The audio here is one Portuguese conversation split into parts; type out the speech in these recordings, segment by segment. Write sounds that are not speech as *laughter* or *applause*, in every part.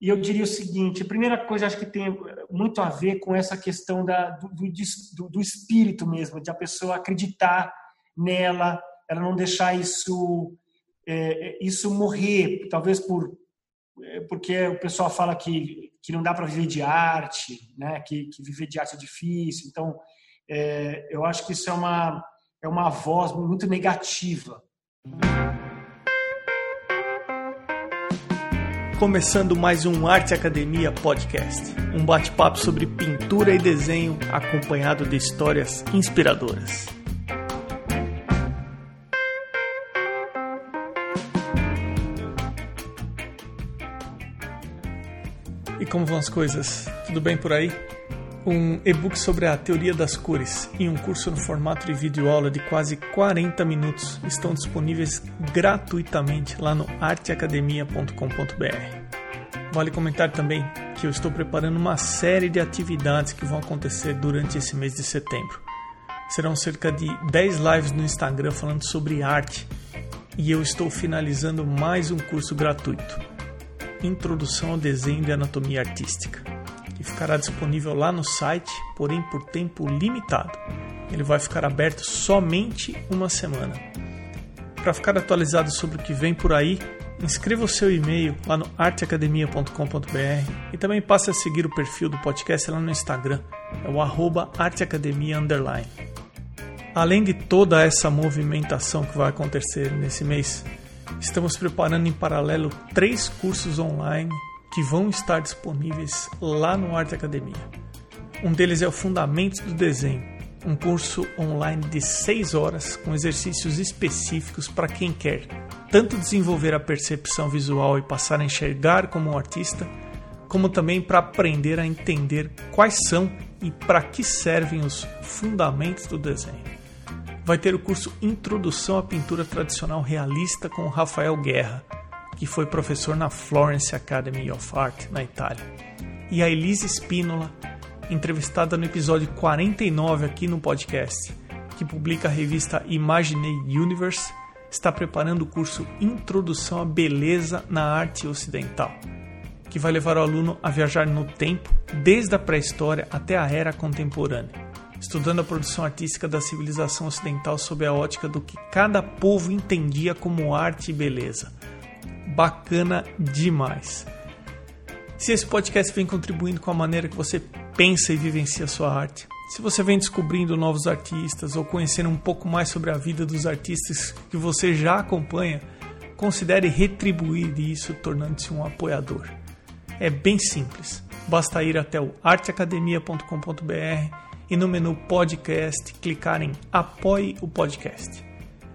E eu diria o seguinte: a primeira coisa acho que tem muito a ver com essa questão da, do, do, do espírito mesmo, de a pessoa acreditar nela, ela não deixar isso é, isso morrer, talvez por é, porque o pessoal fala que, que não dá para viver de arte, né? que, que viver de arte é difícil. Então, é, eu acho que isso é uma, é uma voz muito negativa. Começando mais um Arte Academia Podcast, um bate-papo sobre pintura e desenho acompanhado de histórias inspiradoras. E como vão as coisas? Tudo bem por aí? Um e-book sobre a teoria das cores e um curso no formato de videoaula de quase 40 minutos estão disponíveis gratuitamente lá no arteacademia.com.br. Vale comentar também que eu estou preparando uma série de atividades que vão acontecer durante esse mês de setembro. Serão cerca de 10 lives no Instagram falando sobre arte e eu estou finalizando mais um curso gratuito Introdução ao Desenho de Anatomia Artística, que ficará disponível lá no site, porém por tempo limitado. Ele vai ficar aberto somente uma semana. Para ficar atualizado sobre o que vem por aí, inscreva o seu e-mail lá no arteacademia.com.br e também passe a seguir o perfil do podcast lá no Instagram, é o arroba arteacademia Além de toda essa movimentação que vai acontecer nesse mês, Estamos preparando em paralelo três cursos online que vão estar disponíveis lá no Arte Academia. Um deles é o Fundamentos do Desenho, um curso online de 6 horas com exercícios específicos para quem quer tanto desenvolver a percepção visual e passar a enxergar como um artista, como também para aprender a entender quais são e para que servem os fundamentos do desenho vai ter o curso Introdução à Pintura Tradicional Realista com Rafael Guerra, que foi professor na Florence Academy of Art, na Itália. E a Elise Spínola, entrevistada no episódio 49 aqui no podcast, que publica a revista Imaginei Universe, está preparando o curso Introdução à Beleza na Arte Ocidental, que vai levar o aluno a viajar no tempo, desde a pré-história até a era contemporânea estudando a produção artística da civilização ocidental sob a ótica do que cada povo entendia como arte e beleza. Bacana demais. Se esse podcast vem contribuindo com a maneira que você pensa e vivencia a sua arte, se você vem descobrindo novos artistas ou conhecendo um pouco mais sobre a vida dos artistas que você já acompanha, considere retribuir isso tornando-se um apoiador. É bem simples. Basta ir até o arteacademia.com.br e no menu podcast clicar em Apoie o Podcast.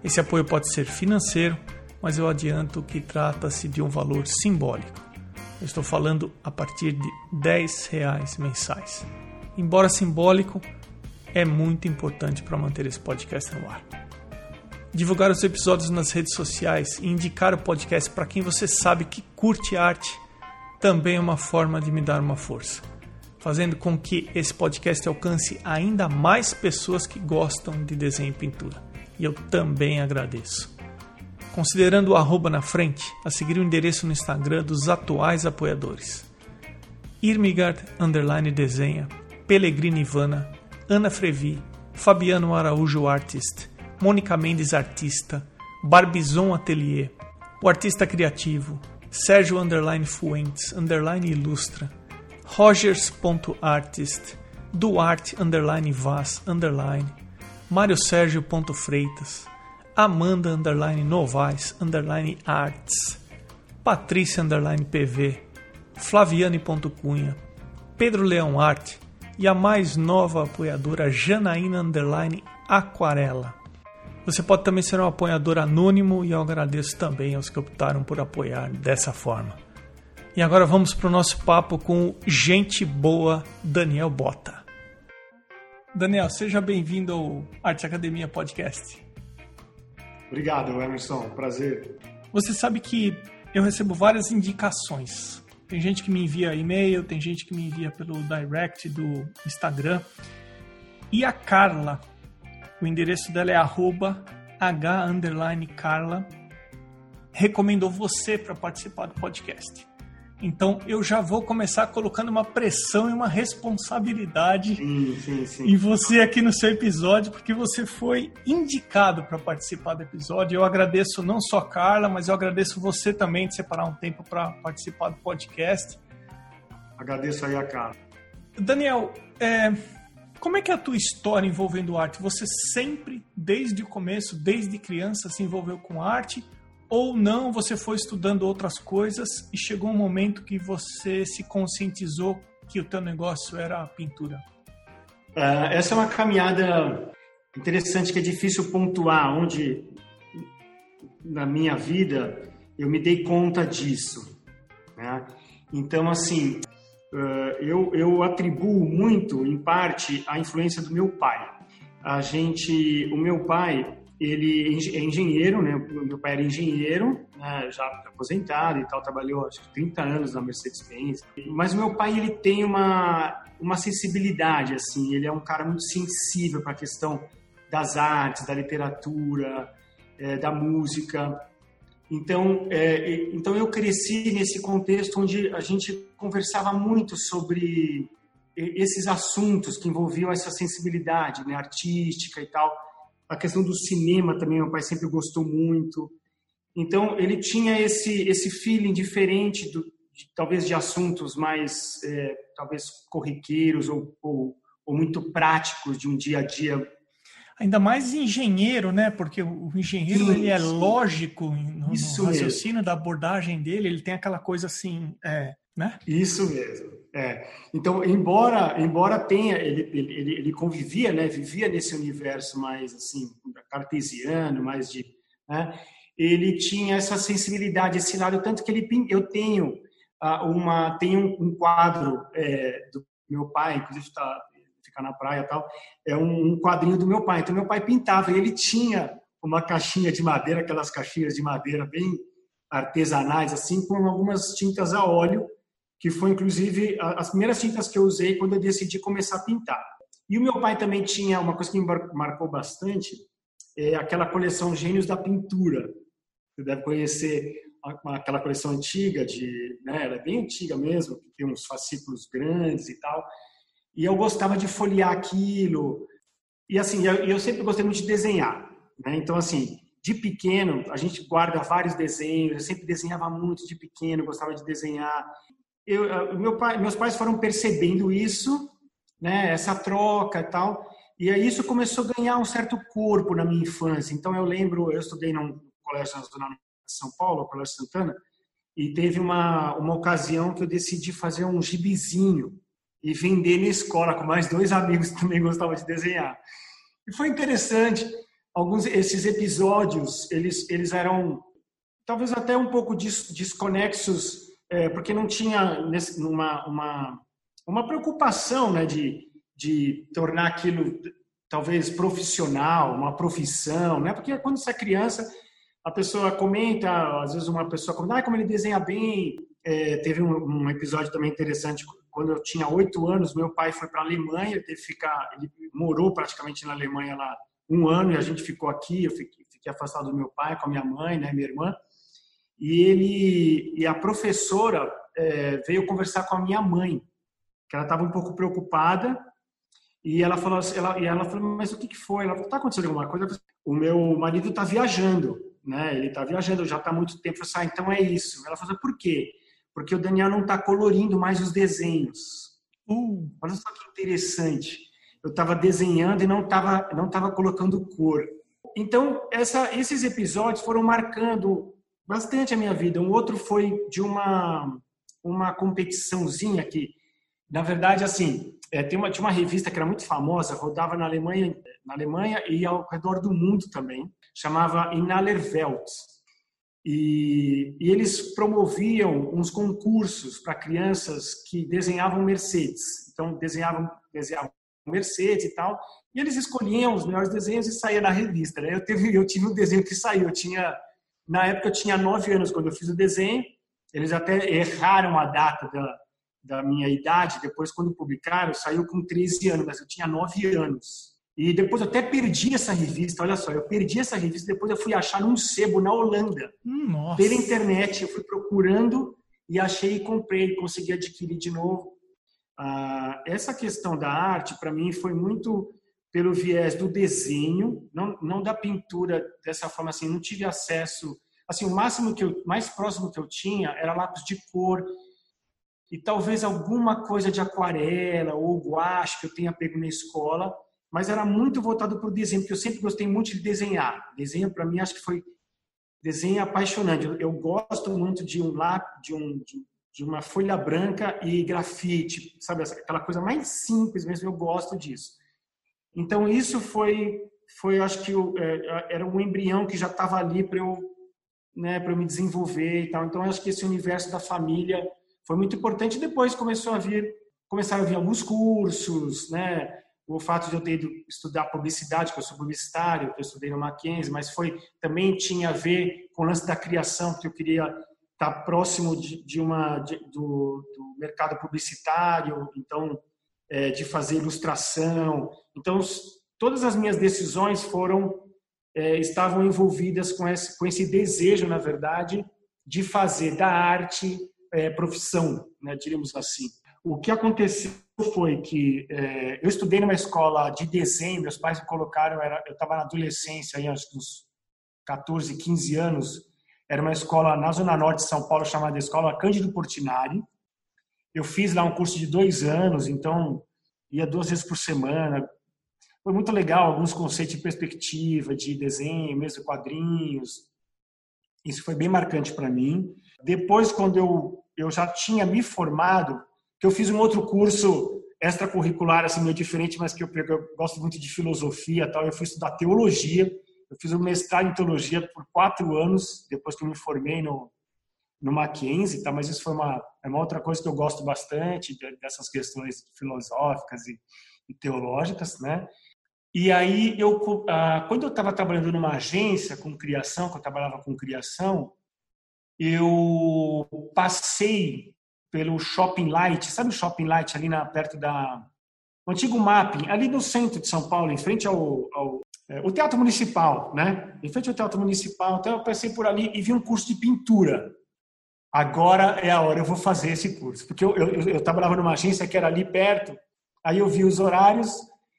Esse apoio pode ser financeiro, mas eu adianto que trata-se de um valor simbólico. Eu estou falando a partir de 10 reais mensais. Embora simbólico, é muito importante para manter esse podcast no ar. Divulgar os episódios nas redes sociais e indicar o podcast para quem você sabe que curte arte também é uma forma de me dar uma força fazendo com que esse podcast alcance ainda mais pessoas que gostam de desenho e pintura. E eu também agradeço. Considerando o arroba na frente, a seguir o endereço no Instagram dos atuais apoiadores. Irmigard Underline Desenha, Pellegrini Ivana, Ana Frevi, Fabiano Araújo Artist, Mônica Mendes Artista, Barbizon Atelier, o Artista Criativo, Sérgio Underline Fuentes, Underline Ilustra, rogers.artist, duarte underline vaz underline, Mário Freitas, Amanda underline Novaes underline arts, Patrícia underline PV, Flaviane.cunha, Pedro Leão Arte e a mais nova apoiadora Janaína underline Aquarela. Você pode também ser um apoiador anônimo e eu agradeço também aos que optaram por apoiar dessa forma. E agora vamos para o nosso papo com gente boa Daniel Bota. Daniel, seja bem-vindo ao Arte Academia Podcast. Obrigado, Emerson. Prazer. Você sabe que eu recebo várias indicações. Tem gente que me envia e-mail, tem gente que me envia pelo direct do Instagram. E a Carla, o endereço dela é arroba h_carla, recomendou você para participar do podcast. Então eu já vou começar colocando uma pressão e uma responsabilidade sim, sim, sim. em você aqui no seu episódio, porque você foi indicado para participar do episódio. Eu agradeço não só a Carla, mas eu agradeço você também de separar um tempo para participar do podcast. Agradeço aí a Carla. Daniel, é, como é que é a tua história envolvendo arte? Você sempre, desde o começo, desde criança, se envolveu com arte? Ou não, você foi estudando outras coisas e chegou um momento que você se conscientizou que o teu negócio era a pintura? Uh, essa é uma caminhada interessante que é difícil pontuar onde na minha vida eu me dei conta disso. Né? Então, assim, uh, eu, eu atribuo muito, em parte, a influência do meu pai. A gente, o meu pai, ele é engenheiro, né? Meu pai era engenheiro, né? já aposentado e tal, trabalhou acho que 30 anos na Mercedes-Benz. Mas o meu pai ele tem uma uma sensibilidade assim, ele é um cara muito sensível para a questão das artes, da literatura, é, da música. Então, é, então eu cresci nesse contexto onde a gente conversava muito sobre esses assuntos que envolviam essa sensibilidade, né, artística e tal. A questão do cinema também, meu pai sempre gostou muito. Então, ele tinha esse, esse feeling diferente, do, de, talvez de assuntos mais, é, talvez, corriqueiros ou, ou, ou muito práticos de um dia a dia ainda mais engenheiro, né? Porque o engenheiro ele é lógico no, no raciocínio mesmo. da abordagem dele, ele tem aquela coisa assim, é, né? Isso mesmo. É. Então, embora embora tenha ele, ele, ele convivia, né? Vivia nesse universo mais assim cartesiano, mais de, né? Ele tinha essa sensibilidade, esse lado tanto que ele eu tenho uh, uma tenho um, um quadro é, do meu pai, inclusive está fica na praia tal, é um, um quadrinho do meu pai. Então meu pai pintava e ele tinha uma caixinha de madeira, aquelas caixinhas de madeira bem artesanais assim, com algumas tintas a óleo que foi inclusive as primeiras tintas que eu usei quando eu decidi começar a pintar. E o meu pai também tinha uma coisa que me marcou bastante, é aquela coleção Gênios da Pintura. Você deve conhecer aquela coleção antiga de, né, é bem antiga mesmo, tem uns fascículos grandes e tal. E eu gostava de folhear aquilo. E assim, eu, eu sempre gostei muito de desenhar, né? Então assim, de pequeno, a gente guarda vários desenhos, eu sempre desenhava muito de pequeno, gostava de desenhar eu, meu pai, meus pais foram percebendo isso, né, essa troca e tal, e aí isso começou a ganhar um certo corpo na minha infância. Então eu lembro, eu estudei num colégio na zona de São Paulo, Colégio Santana, e teve uma, uma ocasião que eu decidi fazer um gibizinho e vender na escola com mais dois amigos que também gostavam de desenhar. E foi interessante. Alguns esses episódios, eles eles eram talvez até um pouco desconexos é, porque não tinha uma, uma, uma preocupação né, de, de tornar aquilo talvez profissional, uma profissão, né? Porque quando você é criança, a pessoa comenta, às vezes uma pessoa comenta, ah, como ele desenha bem. É, teve um, um, episódio também interessante, quando eu tinha oito anos, meu pai foi para a Alemanha, teve que ficar, ele morou praticamente na Alemanha lá um ano e a gente ficou aqui, eu fiquei, fiquei afastado do meu pai com a minha mãe, né, minha irmã. E ele e a professora é, veio conversar com a minha mãe, que ela estava um pouco preocupada. E ela falou, ela, e ela falou, mas o que, que foi? Ela falou, tá acontecendo alguma coisa? O meu marido está viajando, né? Ele está viajando, já está há muito tempo. Eu falei, ah, então é isso. Ela falou, por quê? Porque o Daniel não está colorindo mais os desenhos. Uh, olha só que interessante. Eu estava desenhando e não estava não tava colocando cor. Então, essa, esses episódios foram marcando bastante a minha vida. Um outro foi de uma uma competiçãozinha que, na verdade, assim, é, tem uma, tinha uma revista que era muito famosa, rodava na Alemanha, na Alemanha e ao redor do mundo também, chamava Inaler Welt. E, e eles promoviam uns concursos para crianças que desenhavam Mercedes. Então, desenhavam, desenhavam Mercedes e tal, e eles escolhiam os melhores desenhos e saía na revista. Né? Eu, teve, eu tive um desenho que saiu, eu tinha na época eu tinha nove anos quando eu fiz o desenho. Eles até erraram a data da, da minha idade. Depois, quando publicaram, saiu com 13 anos, mas eu tinha nove anos. E depois eu até perdi essa revista. Olha só, eu perdi essa revista. Depois eu fui achar num sebo na Holanda, hum, pela internet. Eu fui procurando e achei e comprei, consegui adquirir de novo. Ah, essa questão da arte, para mim, foi muito pelo viés do desenho, não, não da pintura dessa forma assim, não tive acesso, assim, o máximo que eu, mais próximo que eu tinha era lápis de cor e talvez alguma coisa de aquarela ou guache que eu tenha pego na escola, mas era muito voltado para o desenho, porque eu sempre gostei muito de desenhar. Desenho para mim acho que foi desenho apaixonante. Eu, eu gosto muito de um lápis, de um de, de, uma folha branca e grafite, sabe aquela coisa mais simples mesmo. Eu gosto disso. Então isso foi foi acho que eu, é, era um embrião que já estava ali para eu né para me desenvolver e tal. Então acho que esse universo da família foi muito importante. Depois começou a vir começaram a vir alguns cursos, né? o fato de eu ter ido estudar publicidade, que eu sou publicitário, que eu estudei no Mackenzie, mas foi também tinha a ver com o lance da criação, porque eu queria estar próximo de, de uma de, do, do, mercado publicitário, então é, de fazer ilustração. Então todas as minhas decisões foram é, estavam envolvidas com esse, com esse desejo, na verdade, de fazer da arte é, profissão, né, diríamos assim. O que aconteceu foi que é, eu estudei numa escola de desenho, meus pais me colocaram, eu estava na adolescência, aí, acho que uns 14, 15 anos, era uma escola na Zona Norte de São Paulo chamada Escola Cândido Portinari. Eu fiz lá um curso de dois anos, então ia duas vezes por semana. Foi muito legal, alguns conceitos de perspectiva, de desenho, mesmo quadrinhos. Isso foi bem marcante para mim. Depois, quando eu, eu já tinha me formado, que eu fiz um outro curso extracurricular, assim, meio diferente, mas que eu, eu gosto muito de filosofia tal. Eu fui estudar teologia. Eu fiz um mestrado em teologia por quatro anos, depois que eu me formei no, no Mackenzie, tá? mas isso foi uma, é uma outra coisa que eu gosto bastante, dessas questões filosóficas e, e teológicas, né? E aí, eu, ah, quando eu estava trabalhando numa agência com criação, que eu trabalhava com criação, eu passei pelo Shopping Light, sabe o Shopping Light ali na, perto da o antigo Mapping, ali no centro de São Paulo, em frente ao, ao é, o Teatro Municipal, né? Em frente ao Teatro Municipal. Então eu passei por ali e vi um curso de pintura. Agora é a hora, eu vou fazer esse curso. Porque eu, eu, eu trabalhava numa agência que era ali perto, aí eu vi os horários,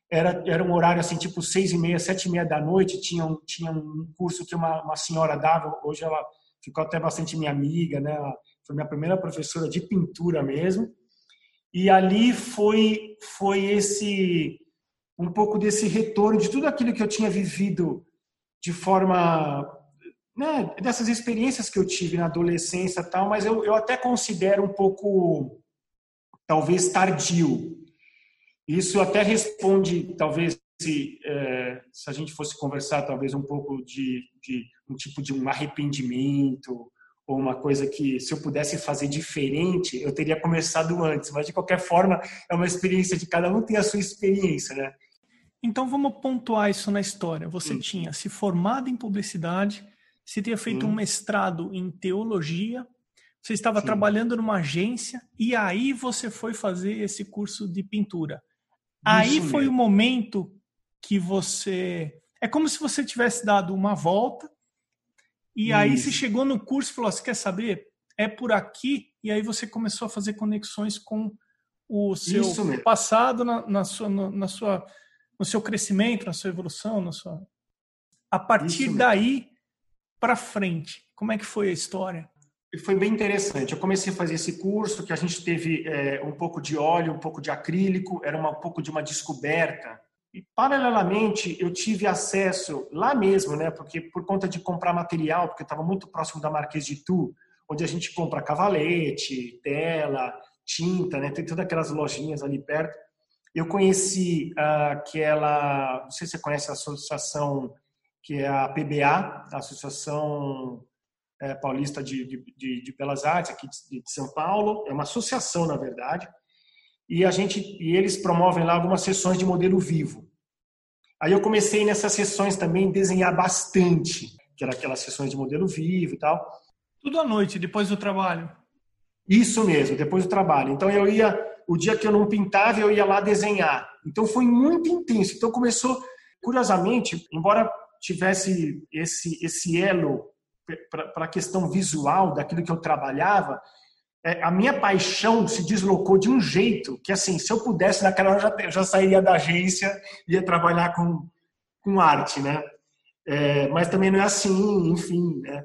era, era um horário assim, tipo seis e meia, sete e meia da noite, tinha um, tinha um curso que uma, uma senhora dava, hoje ela ficou até bastante minha amiga, né? foi minha primeira professora de pintura mesmo. E ali foi foi esse um pouco desse retorno de tudo aquilo que eu tinha vivido de forma né, dessas experiências que eu tive na adolescência tal, mas eu, eu até considero um pouco talvez tardio. Isso até responde talvez se, é, se a gente fosse conversar talvez um pouco de, de um tipo de um arrependimento ou uma coisa que se eu pudesse fazer diferente, eu teria começado antes. Mas de qualquer forma, é uma experiência de cada um tem a sua experiência, né? Então vamos pontuar isso na história. Você hum. tinha se formado em publicidade, você tinha feito hum. um mestrado em teologia, você estava Sim. trabalhando numa agência e aí você foi fazer esse curso de pintura. Isso aí foi mesmo. o momento que você é como se você tivesse dado uma volta e Isso. aí você chegou no curso e falou: você quer saber? É por aqui. E aí você começou a fazer conexões com o seu passado na, na, sua, na, sua, no seu crescimento, na sua evolução, na sua. A partir daí para frente, como é que foi a história? Foi bem interessante. Eu comecei a fazer esse curso que a gente teve é, um pouco de óleo, um pouco de acrílico, era uma, um pouco de uma descoberta e, paralelamente, eu tive acesso lá mesmo, né? Porque por conta de comprar material, porque eu estava muito próximo da Marquês de Tu, onde a gente compra cavalete, tela, tinta, né? Tem todas aquelas lojinhas ali perto. Eu conheci aquela, não sei se você conhece a associação que é a PBA, a Associação é, Paulista de, de, de, Belas Artes aqui de, de São Paulo. É uma associação, na verdade e a gente e eles promovem lá algumas sessões de modelo vivo. Aí eu comecei nessas sessões também desenhar bastante, que era aquelas sessões de modelo vivo e tal. Tudo à noite, depois do trabalho. Isso mesmo, depois do trabalho. Então eu ia, o dia que eu não pintava, eu ia lá desenhar. Então foi muito intenso. Então começou, curiosamente, embora tivesse esse esse elo para a questão visual daquilo que eu trabalhava, é, a minha paixão se deslocou de um jeito que, assim, se eu pudesse, naquela hora já, já sairia da agência e ia trabalhar com, com arte, né? É, mas também não é assim, enfim, né?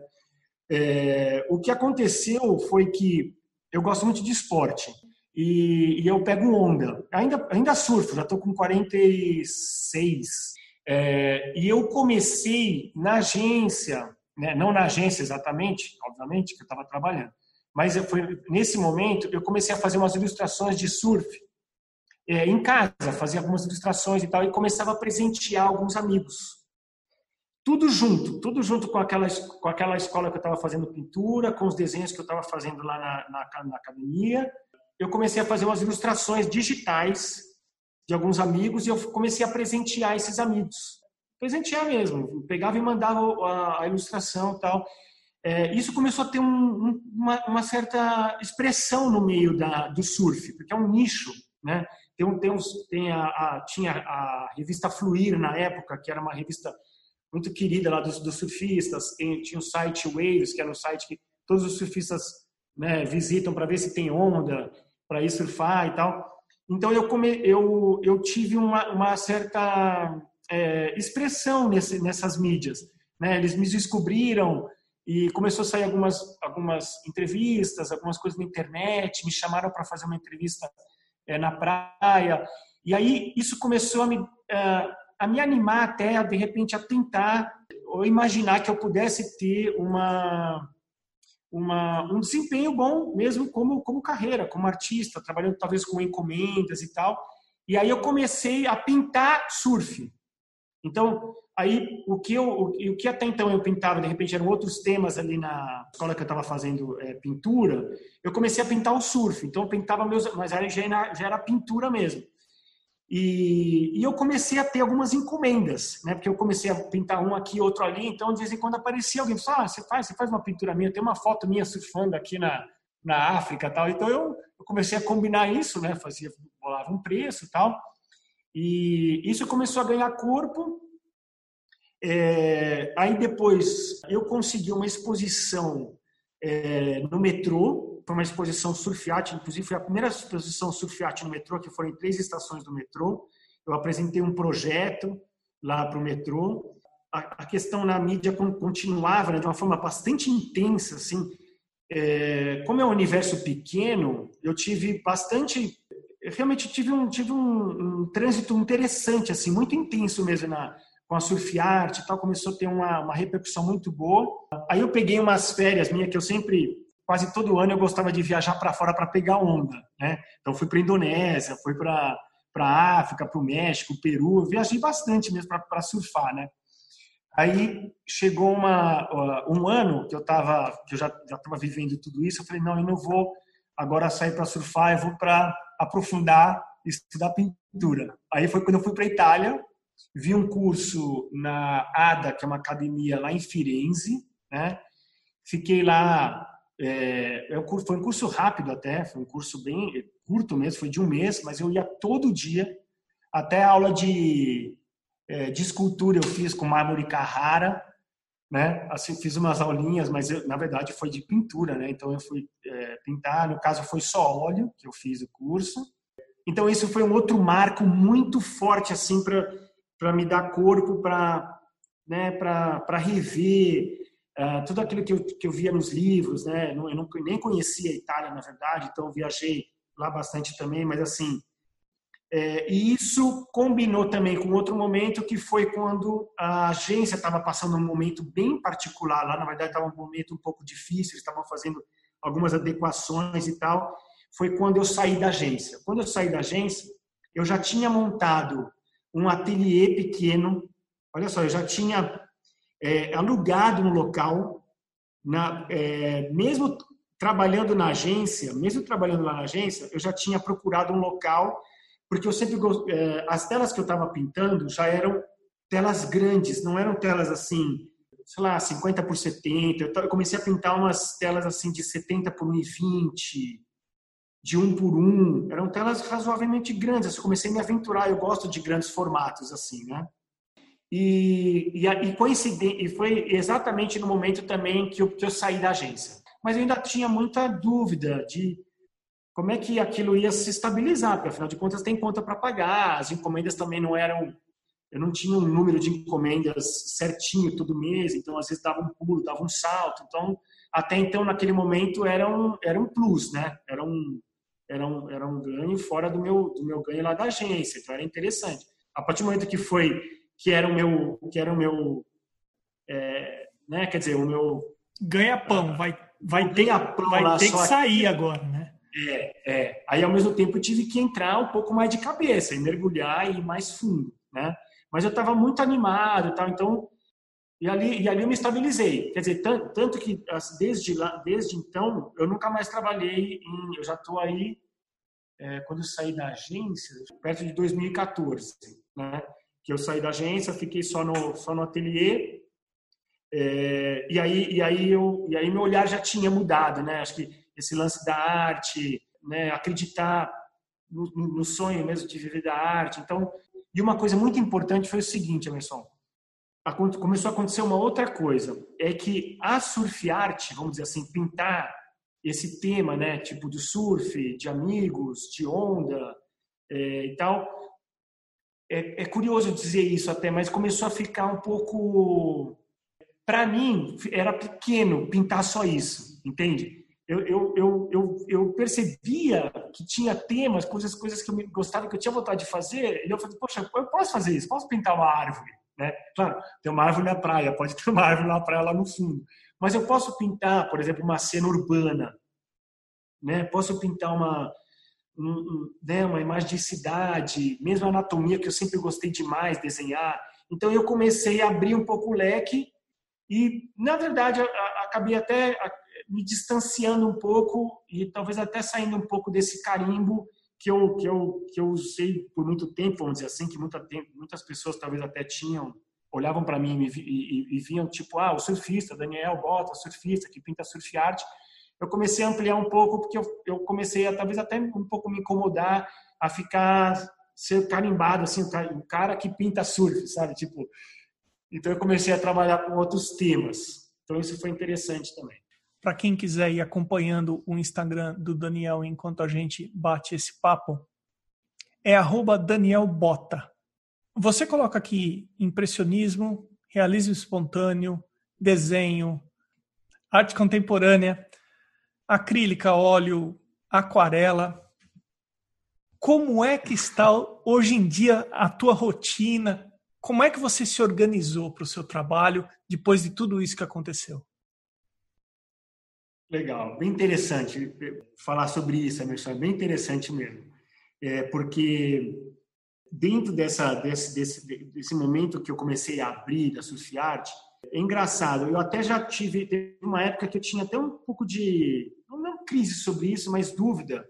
É, o que aconteceu foi que eu gosto muito de esporte e, e eu pego onda. Ainda, ainda surfo, já estou com 46. É, e eu comecei na agência, né? não na agência exatamente, obviamente, que eu estava trabalhando, mas foi nesse momento eu comecei a fazer umas ilustrações de surf é, em casa, fazia algumas ilustrações e tal, e começava a presentear alguns amigos. Tudo junto, tudo junto com aquela, com aquela escola que eu estava fazendo pintura, com os desenhos que eu estava fazendo lá na, na, na academia. Eu comecei a fazer umas ilustrações digitais de alguns amigos e eu comecei a presentear esses amigos. Presentear mesmo, pegava e mandava a, a ilustração e tal. É, isso começou a ter um, uma, uma, certa expressão no meio da, do surf, porque é um nicho, né? Tem, um, tem, uns, tem a, a, tinha a revista Fluir na época, que era uma revista muito querida lá dos, dos surfistas. Tem, tinha o site Waves, que era um site que todos os surfistas né, visitam para ver se tem onda, para ir surfar e tal. Então eu, come, eu, eu tive uma, uma certa é, expressão nesse, nessas mídias. Né? Eles me descobriram e começou a sair algumas, algumas entrevistas, algumas coisas na internet, me chamaram para fazer uma entrevista é, na praia. E aí isso começou a me, é, a me animar até, de repente, a tentar ou imaginar que eu pudesse ter uma, uma, um desempenho bom mesmo como, como carreira, como artista, trabalhando talvez com encomendas e tal. E aí eu comecei a pintar surf. Então, aí o que eu o, que até então eu pintava de repente eram outros temas ali na escola que eu estava fazendo é, pintura eu comecei a pintar o surf então eu pintava meus mas já era, já era pintura mesmo e, e, eu comecei a ter algumas encomendas né? Porque eu comecei a pintar um aqui outro ali então de vez em quando aparecia alguém ah, você faz você faz uma pintura minha tem uma foto minha surfando aqui na na África tal. Então eu, eu comecei a combinar isso né? Fazia bolava um preço tal. E isso começou a ganhar corpo. É, aí depois eu consegui uma exposição é, no metrô, foi uma exposição surfiate, inclusive foi a primeira exposição surfiate no metrô, que foram em três estações do metrô. Eu apresentei um projeto lá para o metrô. A, a, questão na mídia continuava né, de uma forma bastante intensa, assim. É, como é um universo pequeno, eu tive bastante eu realmente tive um tive um, um, trânsito interessante assim muito intenso mesmo na com a surf art e tal começou a ter uma, uma repercussão muito boa aí eu peguei umas férias minha que eu sempre quase todo ano eu gostava de viajar para fora para pegar onda né então fui para Indonésia fui para para África para o México Peru eu viajei bastante mesmo para surfar né aí chegou uma um ano que eu tava que eu já já estava vivendo tudo isso eu falei não eu não vou agora sair para surfar eu vou para aprofundar estudar pintura. Aí foi quando eu fui para Itália, vi um curso na ADA, que é uma academia lá em Firenze, né? Fiquei lá, é, é foi um curso rápido até, foi um curso bem curto mesmo, foi de um mês, mas eu ia todo dia, até a aula de, é, de escultura eu fiz com mármore Carrara, né? Assim, fiz umas aulinhas, mas eu, na verdade foi de pintura, né? Então eu fui é, pintar, no caso foi só óleo que eu fiz o curso. Então isso foi um outro marco muito forte assim para para me dar corpo para né, para rever uh, tudo aquilo que eu, que eu via nos livros, né? Eu não, nem conhecia a Itália na verdade, então viajei lá bastante também, mas assim é, e isso combinou também com outro momento que foi quando a agência estava passando um momento bem particular lá, na verdade estava um momento um pouco difícil, eles estavam fazendo algumas adequações e tal. Foi quando eu saí da agência. Quando eu saí da agência, eu já tinha montado um ateliê pequeno. Olha só, eu já tinha é, alugado um local, na, é, mesmo trabalhando na agência, mesmo trabalhando lá na agência, eu já tinha procurado um local porque eu sempre é, as telas que eu estava pintando já eram telas grandes, não eram telas assim, sei lá, 50 por 70. Eu comecei a pintar umas telas assim de 70 por 1020, de um por um. Eram telas razoavelmente grandes. Eu comecei a me aventurar. Eu gosto de grandes formatos assim, né? E, e, e, e foi exatamente no momento também que eu, que eu saí da agência. mas eu ainda tinha muita dúvida de como é que aquilo ia se estabilizar, porque afinal de contas tem conta para pagar, as encomendas também não eram, eu não tinha um número de encomendas certinho todo mês, então às vezes dava um pulo, dava um salto, então até então naquele momento era um, era um plus, né? Era um, era um, era um ganho fora do meu, do meu ganho lá da agência, então era interessante. A partir do momento que foi, que era o meu, que era o meu, é, né? Quer dizer, o meu ganha-pão, vai, vai ter, vai ter que sair agora, né? É, é. Aí, ao mesmo tempo, eu tive que entrar um pouco mais de cabeça e mergulhar e ir mais fundo, né? Mas eu estava muito animado e tal, então... E ali, e ali eu me estabilizei. Quer dizer, tanto, tanto que desde, lá, desde então, eu nunca mais trabalhei em... Eu já estou aí, é, quando eu saí da agência, perto de 2014, né? Que eu saí da agência, fiquei só no, só no ateliê, é, e aí e aí eu e aí meu olhar já tinha mudado né? Acho que esse lance da arte, né, acreditar no, no, sonho mesmo de viver da arte. Então, e uma coisa muito importante foi o seguinte, Emerson, começou a acontecer uma outra coisa, é que a surf arte, vamos dizer assim, pintar esse tema, né, tipo do surf, de amigos, de onda é, e tal, é, é curioso dizer isso até, mas começou a ficar um pouco, para mim, era pequeno pintar só isso, entende? eu, eu, eu, eu, eu percebia que tinha temas, coisas, coisas que eu gostava, que eu tinha vontade de fazer, e eu falei, poxa, eu posso fazer isso, posso pintar uma árvore, né? Claro, tem uma árvore na praia, pode *laughs* ter uma árvore na praia lá no fundo, mas eu posso pintar, por exemplo, uma cena urbana, né? Posso pintar uma, um, né, uma imagem de cidade, mesmo a anatomia que eu sempre gostei demais desenhar. Então eu comecei a abrir um pouco o leque e, na verdade, acabei até me distanciando um pouco e talvez até saindo um pouco desse carimbo que eu que eu que eu usei por muito tempo, vamos dizer assim, que muita muitas pessoas talvez até tinham olhavam para mim e, e, e, viam tipo, ah, o surfista, Daniel Bota, surfista que pinta surf art. Eu comecei a ampliar um pouco porque eu, eu comecei a talvez até um pouco me incomodar a ficar ser carimbado assim, o cara que pinta surf, sabe? Tipo, então eu comecei a trabalhar com outros temas. Então isso foi interessante também para quem quiser ir acompanhando o Instagram do Daniel enquanto a gente bate esse papo, é @danielbota. Você coloca aqui impressionismo, realismo espontâneo, desenho, arte contemporânea, acrílica, óleo, aquarela. Como é que está hoje em dia a tua rotina? Como é que você se organizou para o seu trabalho depois de tudo isso que aconteceu? Legal, bem interessante falar sobre isso, Emerson, é bem interessante mesmo. É, porque dentro dessa, desse, desse, desse momento que eu comecei a abrir da surf art, é engraçado, eu até já tive, teve uma época que eu tinha até um pouco de, crise sobre isso, mas dúvida,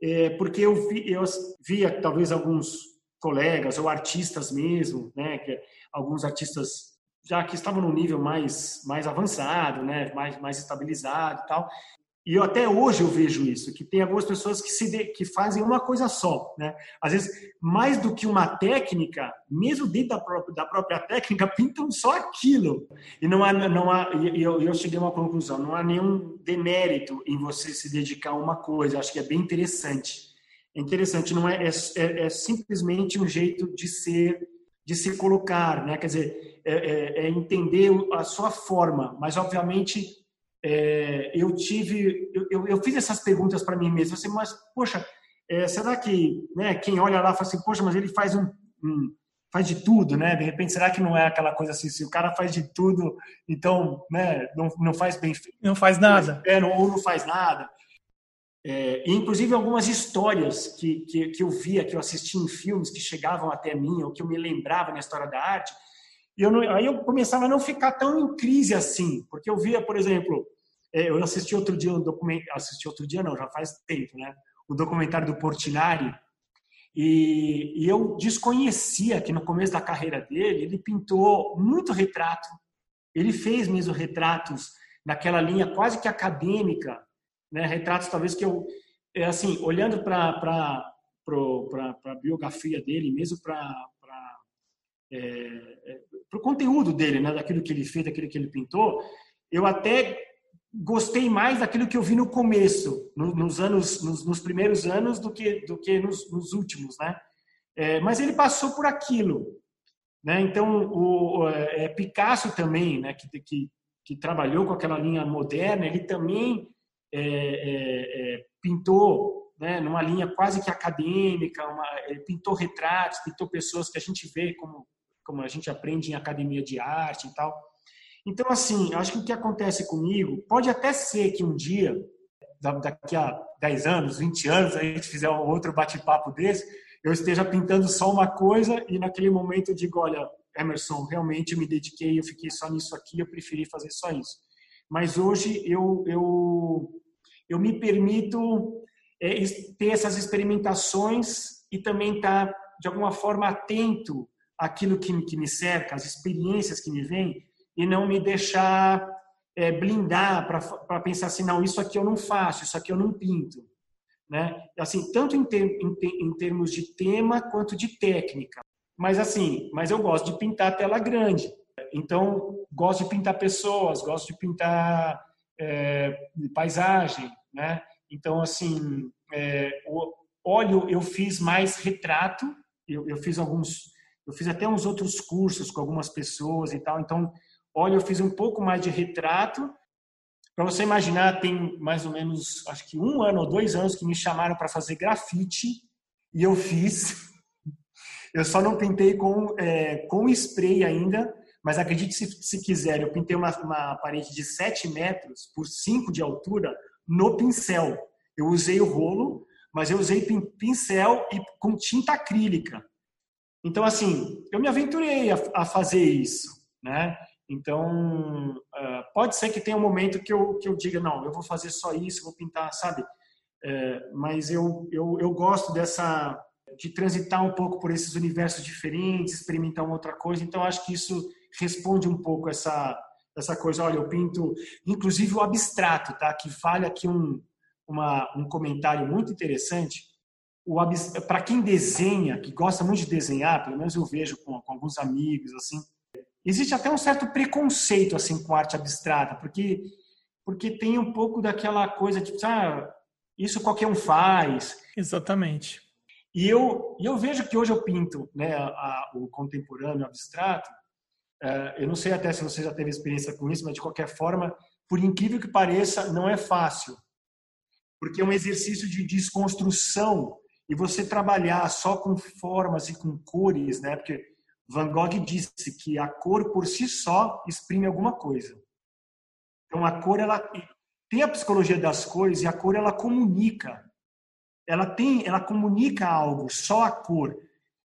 é, porque eu, vi, eu via talvez alguns colegas ou artistas mesmo, né, que, alguns artistas já que estavam no nível mais, mais avançado, né, mais, mais estabilizado e tal. E até hoje eu vejo isso, que tem algumas pessoas que, se de, que fazem uma coisa só. Né? Às vezes, mais do que uma técnica, mesmo dentro da própria, da própria técnica, *laughs* pintam só aquilo. E não há, não há, eu, eu cheguei a uma conclusão, não há nenhum demérito em você se dedicar a uma coisa. Acho que é bem interessante. É interessante, não é, é, é, é simplesmente um jeito de ser, de se colocar, né? Quer dizer, é, é, é entender a sua forma, mas obviamente é, eu tive, eu, eu, fiz essas perguntas para mim mesmo, assim, mas poxa, é, será que, né, quem olha lá fala assim, poxa, mas ele faz um, um, faz de tudo, né? De repente, será que não é aquela coisa assim, se o cara faz de tudo, então, né, não, não faz bem feito, não faz nada, é, não, ou não faz nada. É, e, inclusive algumas histórias que, que, que eu via, que eu assistia em filmes que chegavam até mim, ou que eu me lembrava na história da arte, e eu não, aí eu começava a não ficar tão em crise assim, porque eu via, por exemplo, eu assisti outro dia um documentário, assisti outro dia não, já faz tempo, né? O documentário do Portinari, e, e, eu desconhecia que no começo da carreira dele, ele pintou muito retrato, ele fez mesmo retratos naquela linha quase que acadêmica, né? Retratos talvez que eu, é assim, olhando para a biografia dele, mesmo para é, é, para o conteúdo dele, né, daquilo que ele fez, daquilo que ele pintou, eu até gostei mais daquilo que eu vi no começo, no, nos anos, nos, nos, primeiros anos, do que do que nos, nos últimos, né? É, mas ele passou por aquilo, né? Então o é, Picasso também, né? Que, que, que trabalhou com aquela linha moderna, ele também é, é, é pintou, né? Numa linha quase que acadêmica, uma, pintou retratos, pintou pessoas que a gente vê como como a gente aprende em academia de arte e tal. Então, assim, acho que o que acontece comigo, pode até ser que um dia, daqui a 10 anos, 20 anos, a gente fizer outro bate-papo desse, eu esteja pintando só uma coisa e naquele momento eu digo, olha, Emerson, realmente eu me dediquei, eu fiquei só nisso aqui, eu preferi fazer só isso. Mas hoje eu, eu, eu me permito é, ter essas experimentações e também estar, tá, de alguma forma, atento àquilo que, que me cerca, às experiências que me vêm, e não me deixar é, blindar para pensar assim, não, isso aqui eu não faço, isso aqui eu não pinto. Né? Assim, tanto em, ter, em, em termos de tema quanto de técnica. Mas assim, mas eu gosto de pintar tela grande. Então, gosto de pintar pessoas, gosto de pintar é, paisagem, né? Então, assim, é, óleo eu fiz mais retrato, eu, eu fiz alguns, eu fiz até uns outros cursos com algumas pessoas e tal. Então, Olha, eu fiz um pouco mais de retrato. Para você imaginar, tem mais ou menos, acho que um ano ou dois anos que me chamaram para fazer grafite e eu fiz. *laughs* Eu só não pintei com, é, com spray ainda, mas acredite se, se quiser, eu pintei uma, uma parede de 7 metros por 5 de altura no pincel. Eu usei o rolo, mas eu usei pincel e com tinta acrílica. Então, assim, eu me aventurei a, a fazer isso, né? Então, uh, pode ser que tenha um momento que eu, que eu diga, não, eu vou fazer só isso, vou pintar, sabe? Uh, mas eu, eu, eu gosto dessa, de transitar um pouco por esses universos diferentes, experimentar uma outra coisa. Então, acho que isso responde um pouco essa, essa coisa. Olha, eu pinto, inclusive o abstrato, tá? Que vale aqui um, uma, um comentário muito interessante. Para quem desenha, que gosta muito de desenhar, pelo menos eu vejo com, com alguns amigos, assim, existe até um certo preconceito assim com arte abstrata, porque porque tem um pouco daquela coisa de ah, isso qualquer um faz. Exatamente. E eu, eu vejo que hoje eu pinto né, a, a, o contemporâneo abstrato. Uh, eu não sei até se você já teve experiência com isso, mas de qualquer forma, por incrível que pareça, não é fácil. Porque é um exercício de desconstrução e você trabalhar só com formas e com cores, né? Porque Van Gogh disse que a cor por si só exprime alguma coisa. Então a cor ela tem a psicologia das cores e a cor ela comunica. Ela tem, ela comunica algo, só a cor.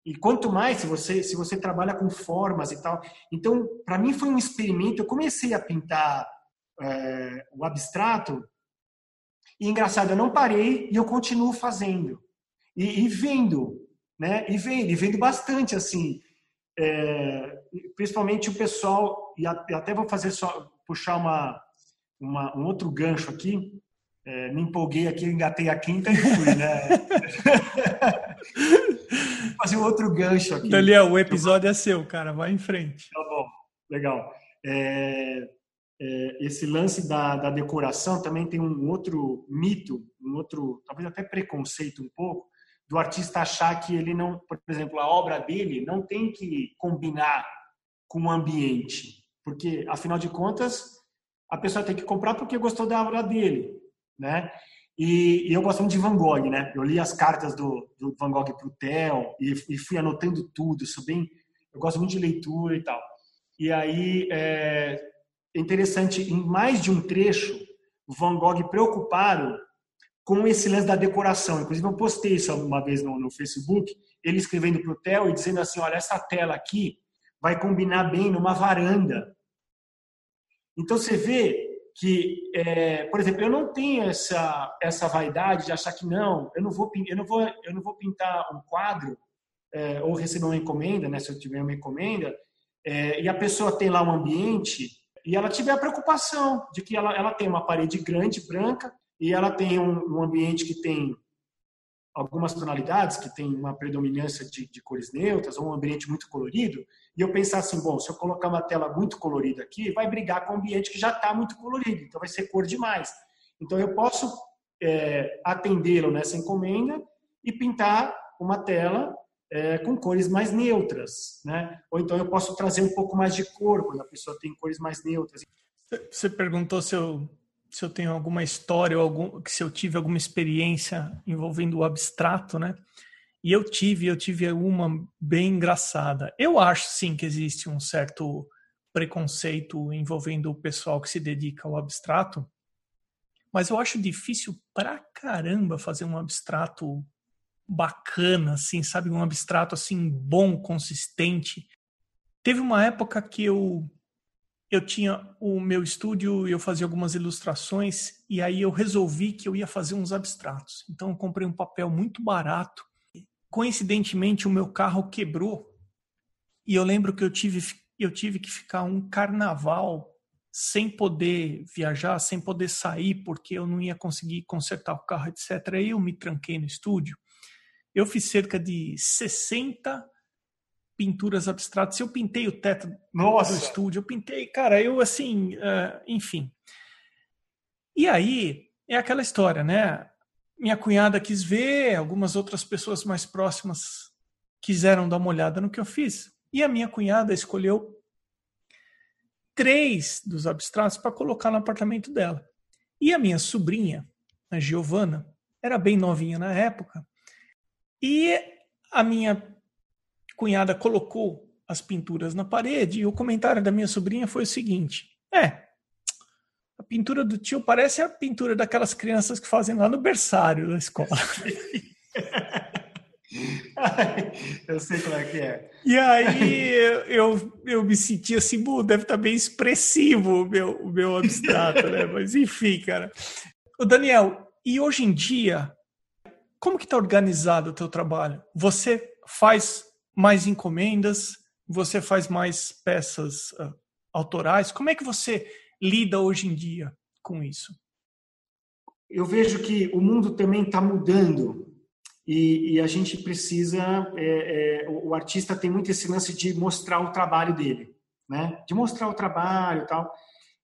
E quanto mais se você se você trabalha com formas e tal. Então, para mim foi um experimento. Eu comecei a pintar é, o abstrato e engraçado, eu não parei e eu continuo fazendo e, e vendo, né? E vendo, e vendo bastante assim é, principalmente o pessoal, e até vou fazer só, puxar uma, uma um outro gancho aqui, é, me empolguei aqui, engatei a quinta e fui, né? *laughs* fazer um outro gancho aqui. Daniel, o episódio é seu, cara, vai em frente. Tá bom, legal. É, é, esse lance da, da decoração também tem um outro mito, um outro, talvez até preconceito um pouco, do artista achar que ele não, por exemplo, a obra dele não tem que combinar com o ambiente, porque afinal de contas a pessoa tem que comprar porque gostou da obra dele, né? E, e eu gosto muito de Van Gogh, né? Eu li as cartas do, do Van Gogh para o Theo e, e, fui anotando tudo, sou bem, eu gosto muito de leitura e tal. E aí é interessante, em mais de um trecho, Van Gogh preocupado com esse lance da decoração. Inclusive, eu postei isso uma vez no, no Facebook, ele escrevendo para o Theo e dizendo assim: olha, essa tela aqui vai combinar bem numa varanda. Então, você vê que, é, por exemplo, eu não tenho essa, essa vaidade de achar que não, eu não vou, eu não vou, eu não vou pintar um quadro é, ou receber uma encomenda, né, se eu tiver uma encomenda, é, e a pessoa tem lá um ambiente e ela tiver a preocupação de que ela, ela tem uma parede grande, branca, e ela tem um, um ambiente que tem algumas tonalidades que tem uma predominância de, de, cores neutras ou um ambiente muito colorido, e eu pensar assim, bom, se eu colocar uma tela muito colorida aqui, vai brigar com o ambiente que já está muito colorido, então vai ser cor demais. Então eu posso é, atendê-lo nessa encomenda e pintar uma tela é, com cores mais neutras, né? Ou então eu posso trazer um pouco mais de cor quando a pessoa tem cores mais neutras. Você perguntou se eu se eu tenho alguma história ou algum, se eu tive alguma experiência envolvendo o abstrato, né? E eu tive, eu tive uma bem engraçada. Eu acho sim que existe um certo preconceito envolvendo o pessoal que se dedica ao abstrato, mas eu acho difícil pra caramba fazer um abstrato bacana, assim, sabe? Um abstrato assim bom, consistente. Teve uma época que eu eu tinha o meu estúdio, eu fazia algumas ilustrações e aí eu resolvi que eu ia fazer uns abstratos. Então eu comprei um papel muito barato. Coincidentemente o meu carro quebrou e eu lembro que eu tive eu tive que ficar um carnaval sem poder viajar, sem poder sair porque eu não ia conseguir consertar o carro, etc. Aí eu me tranquei no estúdio. Eu fiz cerca de 60 pinturas abstratas. Eu pintei o teto Nossa. do estúdio, eu pintei, cara, eu assim, uh, enfim. E aí é aquela história, né? Minha cunhada quis ver, algumas outras pessoas mais próximas quiseram dar uma olhada no que eu fiz. E a minha cunhada escolheu três dos abstratos para colocar no apartamento dela. E a minha sobrinha, a Giovana, era bem novinha na época. E a minha cunhada colocou as pinturas na parede e o comentário da minha sobrinha foi o seguinte: É, a pintura do tio parece a pintura daquelas crianças que fazem lá no berçário da escola. *laughs* eu sei como é que é. E aí eu, eu me senti assim, deve estar bem expressivo o meu, o meu abstrato, né? *laughs* Mas enfim, cara. O Daniel, e hoje em dia, como que está organizado o teu trabalho? Você faz mais encomendas? Você faz mais peças uh, autorais? Como é que você lida hoje em dia com isso? Eu vejo que o mundo também está mudando e, e, a gente precisa. É, é, o artista tem muito esse lance de mostrar o trabalho dele, né? De mostrar o trabalho e tal.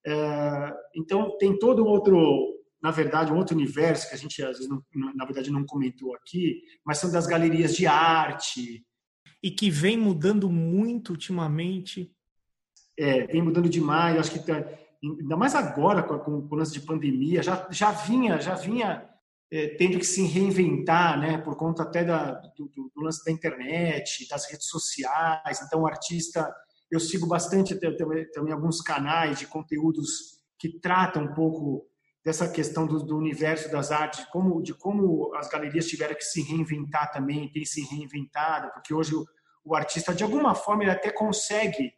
É, então tem todo outro, na verdade, um outro universo que a gente às vezes não, na verdade não comentou aqui, mas são das galerias de arte, e que vem mudando muito ultimamente. É, vem mudando demais. Acho que tá, ainda mais agora com, com, com o lance de pandemia, já, já vinha, já vinha é, tendo que se reinventar, né, por conta até da, do, do, lance da internet, das redes sociais. Então, o artista, eu sigo bastante também, também alguns canais de conteúdos que tratam um pouco dessa questão do, do, universo das artes, como, de como as galerias tiveram que se reinventar também, tem se reinventado, porque hoje o, o artista, de alguma forma, ele até consegue,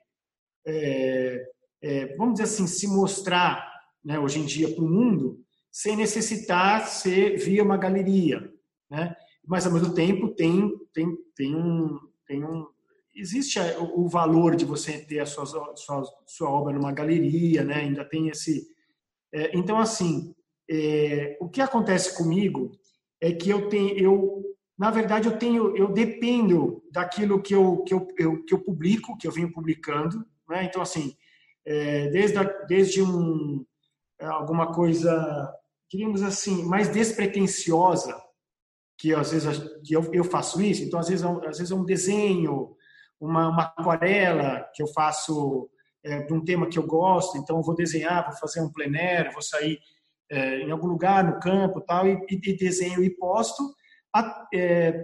é, é, vamos dizer assim, se mostrar né, hoje em dia para o mundo sem necessitar ser via uma galeria, né? Mas ao mesmo tempo tem tem tem um tem um existe o valor de você ter a sua sua, sua obra numa galeria, né? Ainda tem esse é, então, assim, é, o que acontece comigo é que eu tenho, eu, na verdade, eu tenho, eu dependo daquilo que eu, que eu, eu que eu publico, que eu venho publicando, né? Então, assim, é, desde, a, desde um, alguma coisa, diríamos assim, mais despretensiosa, que às vezes que eu, eu faço isso, então às vezes, às vezes é um desenho, uma, uma aquarela que eu faço é, de um tema que eu gosto, então eu vou desenhar, vou fazer um plenário, vou sair é, em algum lugar no campo tal, e, e desenho e posto. A, é,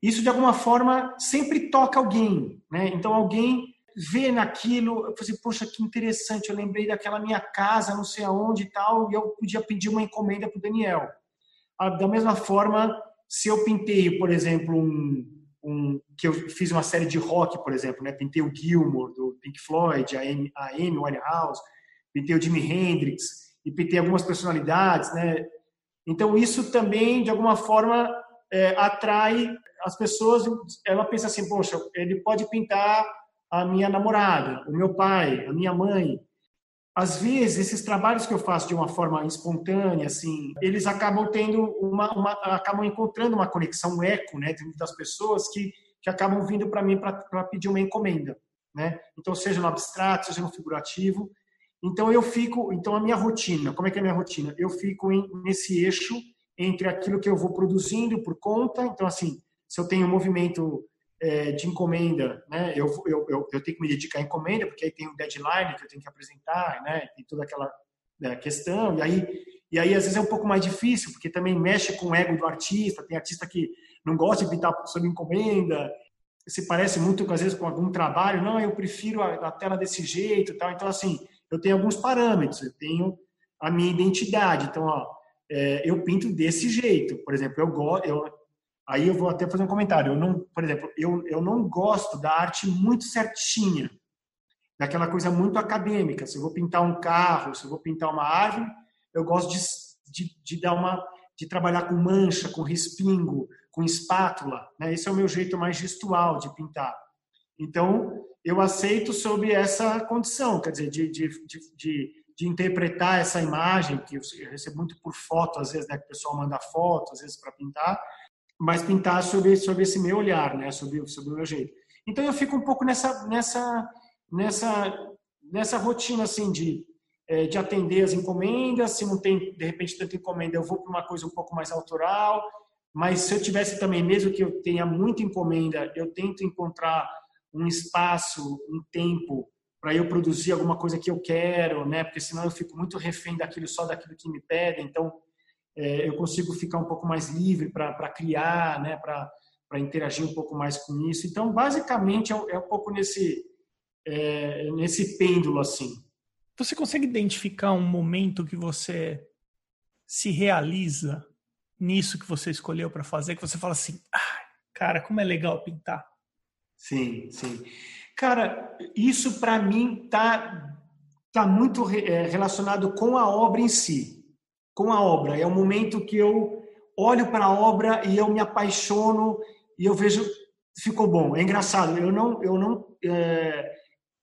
isso de alguma forma sempre toca alguém, né? Então alguém vê naquilo, eu falei, assim, poxa, que interessante, eu lembrei daquela minha casa, não sei aonde e tal, e eu podia pedir uma encomenda para o Daniel. Da mesma forma, se eu pintei, por exemplo, um, um, que eu fiz uma série de rock, por exemplo, né? Pintei o Gilmour do Pink Floyd, a Amy, a Amy Winehouse, pintei o Jimi Hendrix e pintei algumas personalidades, né? Então isso também de alguma forma é, atrai as pessoas. Ela pensa assim, poxa, ele pode pintar a minha namorada, o meu pai, a minha mãe. Às vezes esses trabalhos que eu faço de uma forma espontânea, assim, eles acabam tendo uma, uma acabam encontrando uma conexão, um eco, né, das pessoas que, que acabam vindo para mim para pedir uma encomenda, né? Então, seja no abstrato, seja no figurativo. Então eu fico, então a minha rotina, como é que é a minha rotina? Eu fico em, nesse eixo entre aquilo que eu vou produzindo por conta, então assim, se eu tenho um movimento é, de encomenda, né? Eu, eu, eu, eu, tenho que me dedicar à encomenda, porque aí tem um deadline que eu tenho que apresentar, né? Tem toda aquela né, questão, e aí, e aí às vezes é um pouco mais difícil, porque também mexe com o ego do artista, tem artista que não gosta de pintar sob encomenda, se parece muito, às vezes, com algum trabalho, não, eu prefiro a, a tela desse jeito tal, então assim, eu tenho alguns parâmetros, eu tenho a minha identidade, então, ó, é, eu pinto desse jeito, por exemplo, eu gosto, eu, Aí eu vou até fazer um comentário. Eu não, por exemplo, eu, eu não gosto da arte muito certinha, daquela coisa muito acadêmica. Se eu vou pintar um carro, se eu vou pintar uma árvore, eu gosto de, de, de dar uma, de trabalhar com mancha, com respingo, com espátula. Né? Esse é o meu jeito mais gestual de pintar. Então, eu aceito sob essa condição, quer dizer, de, de, de, de, interpretar essa imagem, que eu recebo muito por foto, às vezes, né, que o pessoal manda foto, às vezes, para pintar, mas pintar sobre, sobre esse meu olhar, né? sobre, sobre o meu jeito. Então eu fico um pouco nessa, nessa, nessa, nessa rotina assim de, é, de atender as encomendas. Se não tem, de repente, tanta encomenda, eu vou para uma coisa um pouco mais autoral. Mas se eu tivesse também, mesmo que eu tenha muita encomenda, eu tento encontrar um espaço, um tempo para eu produzir alguma coisa que eu quero, né? Porque senão eu fico muito refém daquilo só daquilo que me pedem. Então eu consigo ficar um pouco mais livre para criar, né, para interagir um pouco mais com isso. Então, basicamente, é, é um pouco nesse, é, nesse pêndulo assim. Você consegue identificar um momento que você se realiza nisso que você escolheu para fazer, que você fala assim, ah, cara, como é legal pintar? Sim, sim. Cara, isso para mim tá tá muito é, relacionado com a obra em si com a obra. É o momento que eu olho para a obra e eu me apaixono e eu vejo ficou bom. É engraçado. Eu não, eu não é,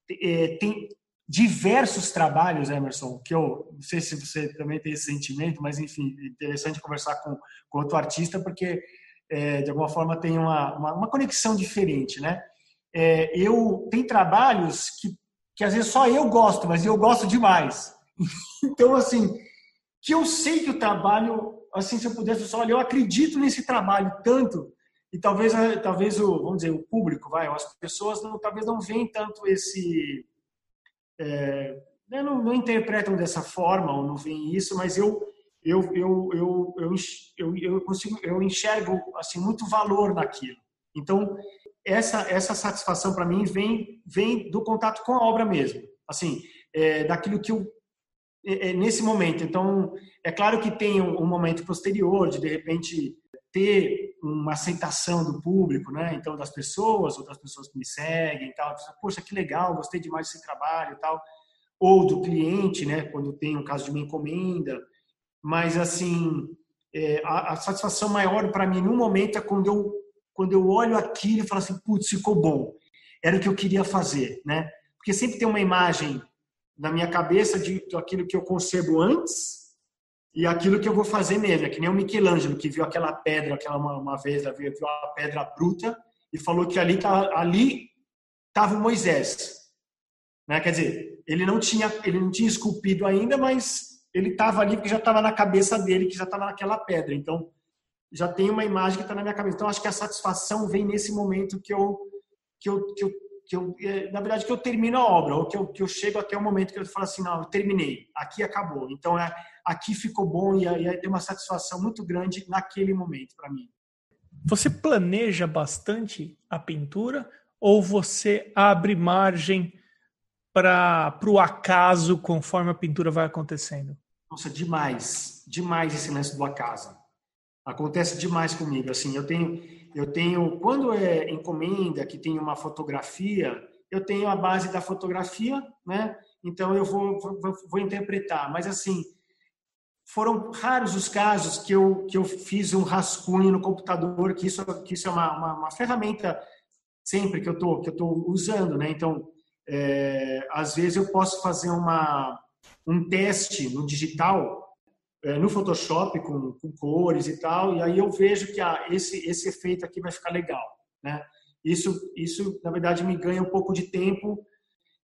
é, tem diversos trabalhos, Emerson, que eu não sei se você também tem esse sentimento, mas enfim, é interessante conversar com, com outro artista porque é, de alguma forma tem uma, uma, uma conexão diferente, né? É, eu tem trabalhos que que às vezes só eu gosto, mas eu gosto demais. *laughs* Então assim que eu sei que o trabalho, assim, se eu pudesse só olhar, eu acredito nesse trabalho tanto e talvez talvez o vamos dizer o público vai as pessoas não, talvez não veem tanto esse é, não, não, interpretam dessa forma ou não veem isso mas eu eu eu eu eu, eu, eu consigo eu enxergo assim muito valor naquilo. Então essa essa satisfação para mim vem vem do contato com a obra mesmo. Assim é, daquilo que eu nesse momento. Então, é claro que tem um momento posterior de, de repente, ter uma aceitação do público, né? Então, das pessoas, ou das pessoas que me seguem tal. Poxa, que legal, gostei demais desse trabalho tal. Ou do cliente, né? Quando tem um caso de uma encomenda. Mas, assim, é, a, a, satisfação maior para mim, no momento, é quando eu, quando eu olho aquilo e falo assim, putz, ficou bom. Era o que eu queria fazer, né? Porque sempre tem uma imagem na minha cabeça de aquilo que eu concebo antes e aquilo que eu vou fazer mesmo. É que nem o Michelangelo, que viu aquela pedra, aquela uma, uma vez, viu uma pedra bruta e falou que ali tá, ali estava o Moisés. Né? Quer dizer, ele não tinha ele não tinha esculpido ainda, mas ele estava ali porque já estava na cabeça dele, que já estava naquela pedra. Então, já tem uma imagem que está na minha cabeça. Então, acho que a satisfação vem nesse momento que eu que eu, que eu que eu, é, na verdade, que eu termino a obra, ou que eu, que eu chego até o momento que eu falo assim, não, eu terminei, aqui acabou. Então, é, aqui ficou bom e aí tem uma satisfação muito grande naquele momento para mim. Você planeja bastante a pintura ou você abre margem para o acaso conforme a pintura vai acontecendo? Nossa, demais, demais esse lance do acaso. Acontece demais comigo. Assim, eu tenho eu tenho, quando é encomenda que tem uma fotografia, eu tenho a base da fotografia, né? Então eu vou, vou, vou interpretar. Mas assim, foram raros os casos que eu, que eu fiz um rascunho no computador, que isso, que isso é uma, uma, uma ferramenta sempre que eu tô, que eu tô usando, né? Então, é, às vezes eu posso fazer uma, um teste no digital, é, no Photoshop, com, com, cores e tal, e aí eu vejo que ah, esse, esse efeito aqui vai ficar legal. Né? Isso, isso, na verdade, me ganha um pouco de tempo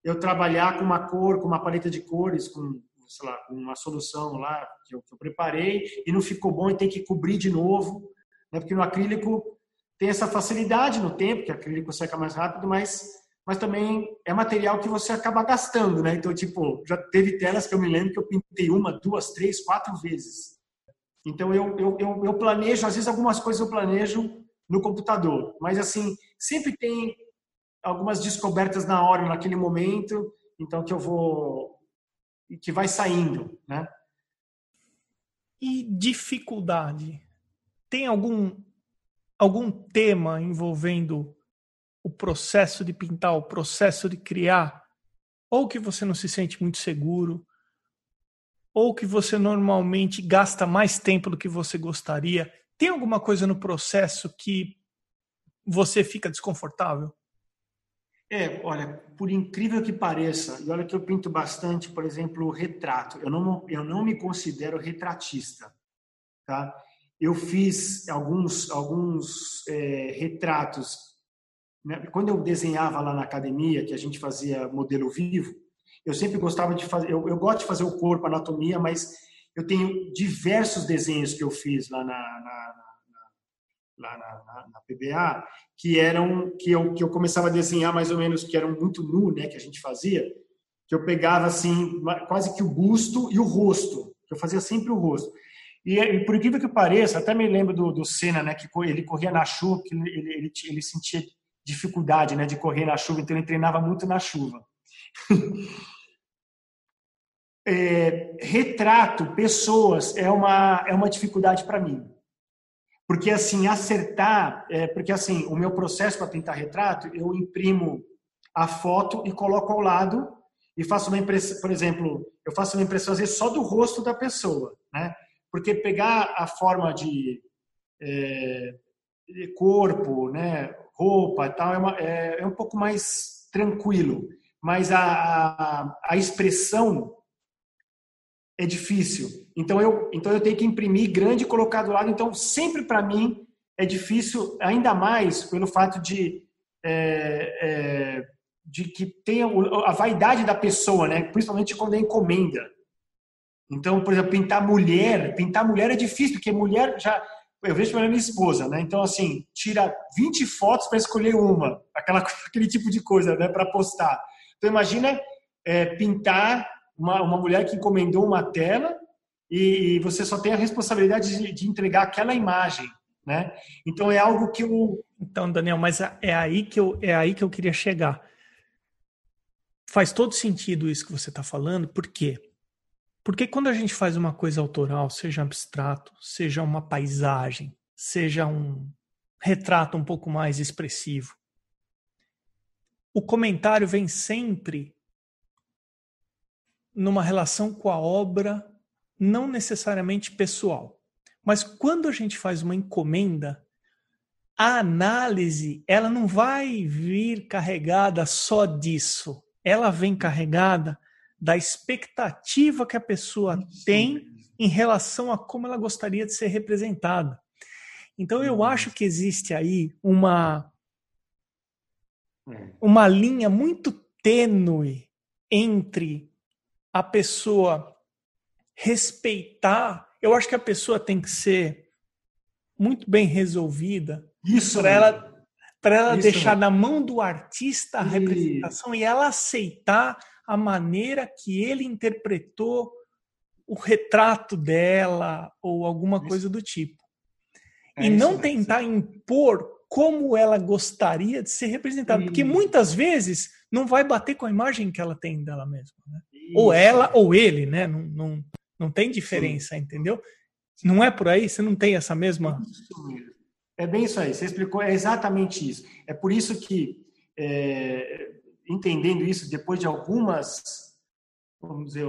eu trabalhar com uma cor, com uma paleta de cores, com, sei lá, uma solução lá que eu, que eu preparei, e não ficou bom e tem que cobrir de novo, né? porque no acrílico tem essa facilidade no tempo, que o acrílico seca mais rápido, mas mas também é material que você acaba gastando, né? Então, tipo, já teve telas que eu me lembro que eu pintei uma, duas, três, quatro vezes. Então, eu, eu, eu, eu planejo, às vezes algumas coisas eu planejo no computador, mas assim, sempre tem algumas descobertas na hora, naquele momento, então que eu vou, que vai saindo, né? E dificuldade? Tem algum, algum tema envolvendo o processo de pintar, o processo de criar, ou que você não se sente muito seguro, ou que você normalmente gasta mais tempo do que você gostaria. Tem alguma coisa no processo que você fica desconfortável? É, olha, por incrível que pareça, e olha que eu pinto bastante, por exemplo, retrato. Eu não, eu não me considero retratista, tá? Eu fiz alguns, alguns é, retratos né? Quando eu desenhava lá na academia, que a gente fazia modelo vivo, eu sempre gostava de fazer. Eu, eu gosto de fazer o corpo, anatomia, mas eu tenho diversos desenhos que eu fiz lá na, na, na, na, na, PBA que eram que eu, que eu começava a desenhar mais ou menos que eram muito nu, né, que a gente fazia, que eu pegava assim quase que o busto e o rosto, eu fazia sempre o rosto. E, e por incrível que pareça, até me lembro do, do Senna, né, que ele corria na chuva, que ele, ele, ele sentia dificuldade né, de correr na chuva, então ele treinava muito na chuva. *laughs* é, retrato, pessoas, é uma, é uma dificuldade para mim. Porque, assim, acertar, é, porque, assim, o meu processo para pintar retrato, eu imprimo a foto e coloco ao lado e faço uma impressão, por exemplo, eu faço uma impressão, às vezes, só do rosto da pessoa, né? Porque pegar a forma de, é, corpo, né? Roupa e tal, é, uma, é, é um pouco mais tranquilo. Mas a, a, a expressão é difícil. Então eu, então eu tenho que imprimir grande e colocar do lado. Então sempre para mim é difícil, ainda mais pelo fato de, é, é, de que tenha a vaidade da pessoa, né? principalmente quando é encomenda. Então, por exemplo, pintar mulher, pintar mulher é difícil, porque mulher já eu vejo pela minha esposa, né? Então, assim, tira 20 fotos para escolher uma, aquela, *laughs* aquele tipo de coisa, né? Para postar. Então, imagina é, pintar uma, uma mulher que encomendou uma tela e, você só tem a responsabilidade de, de, entregar aquela imagem, né? Então, é algo que eu... Então, Daniel, mas é aí que eu, é aí que eu queria chegar. Faz todo sentido isso que você está falando, por quê? Porque quando a gente faz uma coisa autoral, seja abstrato, seja uma paisagem, seja um retrato um pouco mais expressivo, o comentário vem sempre numa relação com a obra, não necessariamente pessoal. Mas quando a gente faz uma encomenda, a análise ela não vai vir carregada só disso. Ela vem carregada da expectativa que a pessoa tem em relação a como ela gostaria de ser representada. Então eu uhum. acho que existe aí uma é. uma linha muito tênue entre a pessoa respeitar, eu acho que a pessoa tem que ser muito bem resolvida para ela para ela Isso. deixar na mão do artista a representação e... e ela aceitar a maneira que ele interpretou o retrato dela ou alguma isso. coisa do tipo. É e não tentar impor como ela gostaria de ser representada, porque muitas vezes não vai bater com a imagem que ela tem dela mesma. Né? Ou ela ou ele, né? Não, não, não tem diferença, Sim. entendeu? Não é por aí? Você não tem essa mesma. É bem isso aí, você explicou, é exatamente isso. É por isso que é, entendendo isso depois de algumas, vamos dizer,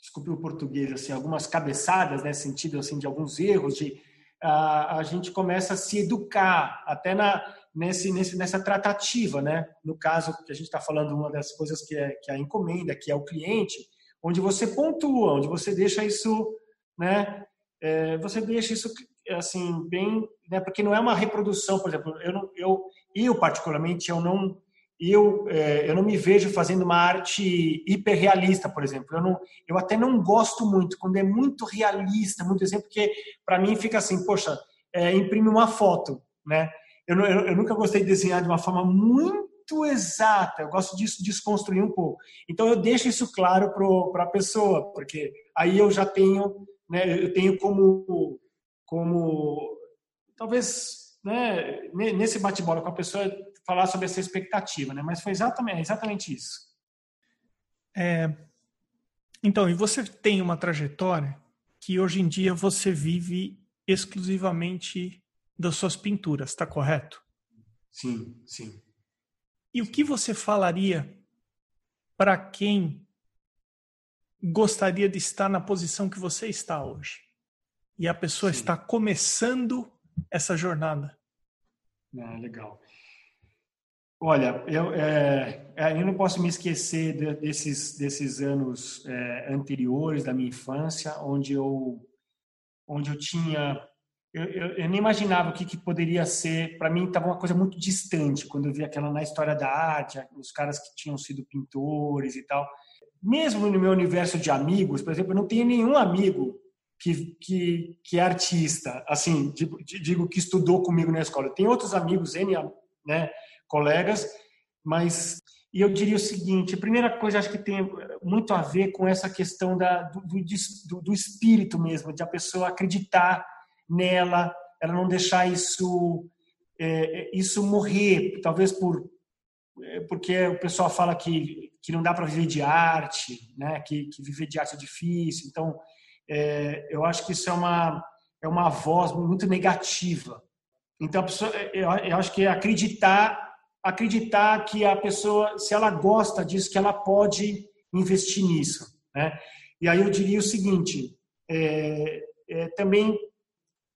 desculpe o português, assim, algumas cabeçadas, né, sentido assim de alguns erros, de a, a gente começa a se educar até na nesse, nesse nessa tratativa, né? No caso que a gente está falando, uma das coisas que é que é a encomenda, que é o cliente, onde você pontua, onde você deixa isso, né? É, você deixa isso assim bem, né? Porque não é uma reprodução, por exemplo, eu não, eu, eu particularmente eu não eu, é, eu não me vejo fazendo uma arte hiperrealista, por exemplo. Eu, não, eu até não gosto muito quando é muito realista, muito exemplo, porque para mim fica assim, poxa, é, imprime uma foto, né? Eu, eu, eu, nunca gostei de desenhar de uma forma muito exata. Eu gosto disso desconstruir um pouco. Então eu deixo isso claro para a pessoa, porque aí eu já tenho, né? Eu tenho como, como talvez, né? Nesse bate-bola com a pessoa falar sobre essa expectativa, né? Mas foi exatamente, exatamente isso. É, então, e você tem uma trajetória que hoje em dia você vive exclusivamente das suas pinturas, está correto? Sim, sim. E o que você falaria para quem gostaria de estar na posição que você está hoje? E a pessoa sim. está começando essa jornada. Ah, legal. Olha, eu, é, é, eu não posso me esquecer de, desses, desses anos é, anteriores da minha infância, onde eu, onde eu tinha. Eu, eu, eu nem imaginava o que, que poderia ser. Para mim, estava uma coisa muito distante quando eu vi aquela na história da arte, os caras que tinham sido pintores e tal. Mesmo no meu universo de amigos, por exemplo, eu não tenho nenhum amigo que, que, que é artista, assim, digo, digo que estudou comigo na escola. Eu tenho outros amigos, né? Colegas, mas e eu diria o seguinte: a primeira coisa acho que tem muito a ver com essa questão da, do, do, do espírito mesmo, de a pessoa acreditar nela, ela não deixar isso é, isso morrer, talvez por é, porque o pessoal fala que, que não dá para viver de arte, né? que, que viver de arte é difícil. Então, é, eu acho que isso é uma, é uma voz muito negativa. Então, pessoa, eu, eu acho que é acreditar acreditar que a pessoa, se ela gosta disso, que ela pode investir nisso. Né? E aí eu diria o seguinte: é, é, também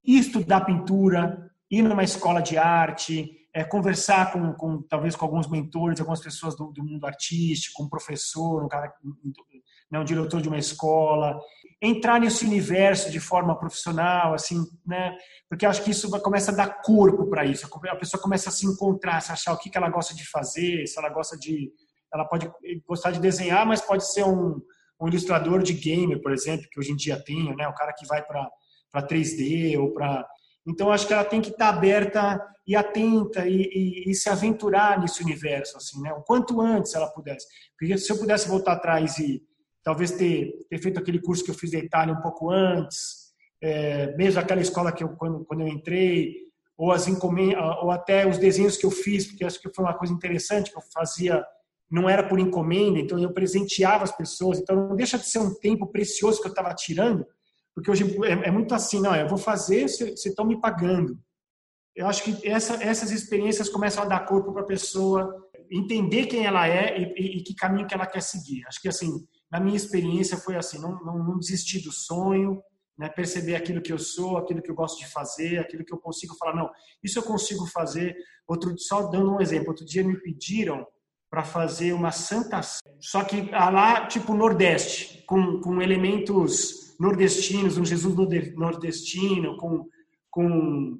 estudar pintura, ir numa escola de arte, é, conversar com, com, talvez com alguns mentores, algumas pessoas do, do mundo artístico, um professor, um cara, né, um diretor de uma escola, entrar nesse universo de forma profissional, assim, né? Porque acho que isso começa a dar corpo para isso. A pessoa começa a se encontrar, se achar o que, que ela gosta de fazer, se ela gosta de, ela pode gostar de desenhar, mas pode ser um, um ilustrador de game, por exemplo, que hoje em dia tem, né? O cara que vai para para 3D ou para então acho que ela tem que estar aberta e atenta e, e, e, se aventurar nesse universo assim, né? O quanto antes ela pudesse. Porque se eu pudesse voltar atrás e talvez ter, ter feito aquele curso que eu fiz da Itália um pouco antes, é, mesmo aquela escola que eu quando, quando eu entrei, ou as ou até os desenhos que eu fiz, porque acho que foi uma coisa interessante que eu fazia, não era por encomenda, então eu presenteava as pessoas, então não deixa de ser um tempo precioso que eu estava tirando, porque hoje é, é, muito assim, não, eu vou fazer, vocês estão me pagando. Eu acho que essa, essas experiências começam a dar corpo para a pessoa entender quem ela é e, e, e que caminho que ela quer seguir. Acho que assim, na minha experiência foi assim, não, não, não desistir do sonho, né, perceber aquilo que eu sou, aquilo que eu gosto de fazer, aquilo que eu consigo falar, não, isso eu consigo fazer. Outro só dando um exemplo, outro dia me pediram para fazer uma santa só que ah, lá tipo nordeste, com, com elementos nordestinos, um Jesus nordestino, com com